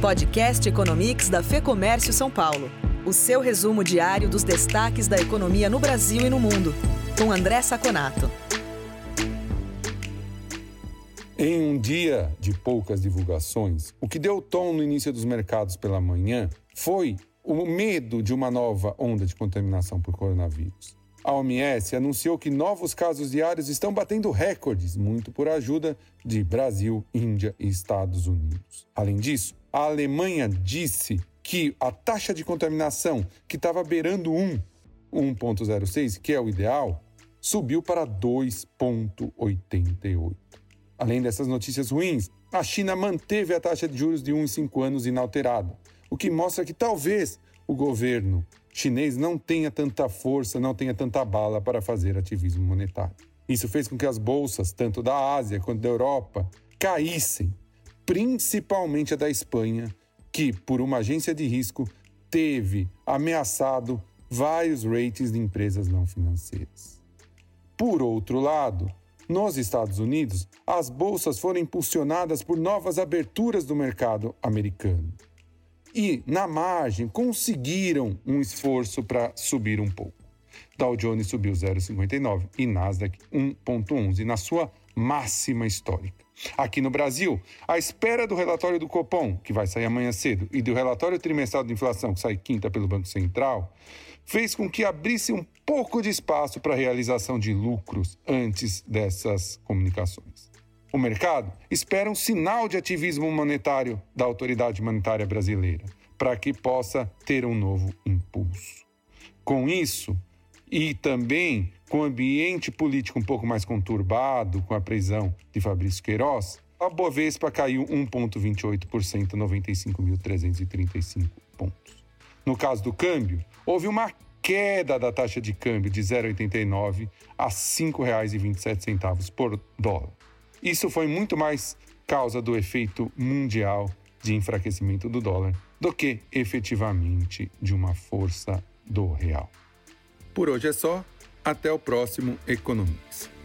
Podcast Economics da Fê Comércio São Paulo. O seu resumo diário dos destaques da economia no Brasil e no mundo. Com André Saconato. Em um dia de poucas divulgações, o que deu tom no início dos mercados pela manhã foi o medo de uma nova onda de contaminação por coronavírus. A OMS anunciou que novos casos diários estão batendo recordes, muito por ajuda de Brasil, Índia e Estados Unidos. Além disso, a Alemanha disse que a taxa de contaminação, que estava beirando 1, 1,06, que é o ideal, subiu para 2,88. Além dessas notícias ruins, a China manteve a taxa de juros de 1 em 5 anos inalterada, o que mostra que talvez o governo chinês não tenha tanta força, não tenha tanta bala para fazer ativismo monetário. Isso fez com que as bolsas, tanto da Ásia quanto da Europa, caíssem, principalmente a da Espanha, que, por uma agência de risco, teve ameaçado vários ratings de empresas não financeiras. Por outro lado, nos Estados Unidos, as bolsas foram impulsionadas por novas aberturas do mercado americano. E, na margem, conseguiram um esforço para subir um pouco. Dow Jones subiu 0,59 e Nasdaq 1,11 na sua máxima histórica. Aqui no Brasil, à espera do relatório do Copom, que vai sair amanhã cedo, e do relatório trimestral de inflação, que sai quinta pelo Banco Central, fez com que abrisse um pouco de espaço para a realização de lucros antes dessas comunicações. O mercado espera um sinal de ativismo monetário da autoridade monetária brasileira, para que possa ter um novo impulso. Com isso, e também com o ambiente político um pouco mais conturbado, com a prisão de Fabrício Queiroz, a Bovespa caiu 1,28% a 95.335 pontos. No caso do câmbio, houve uma queda da taxa de câmbio de 0,89 a R$ 5,27 por dólar. Isso foi muito mais causa do efeito mundial de enfraquecimento do dólar do que efetivamente de uma força do real. Por hoje é só, até o próximo Economics.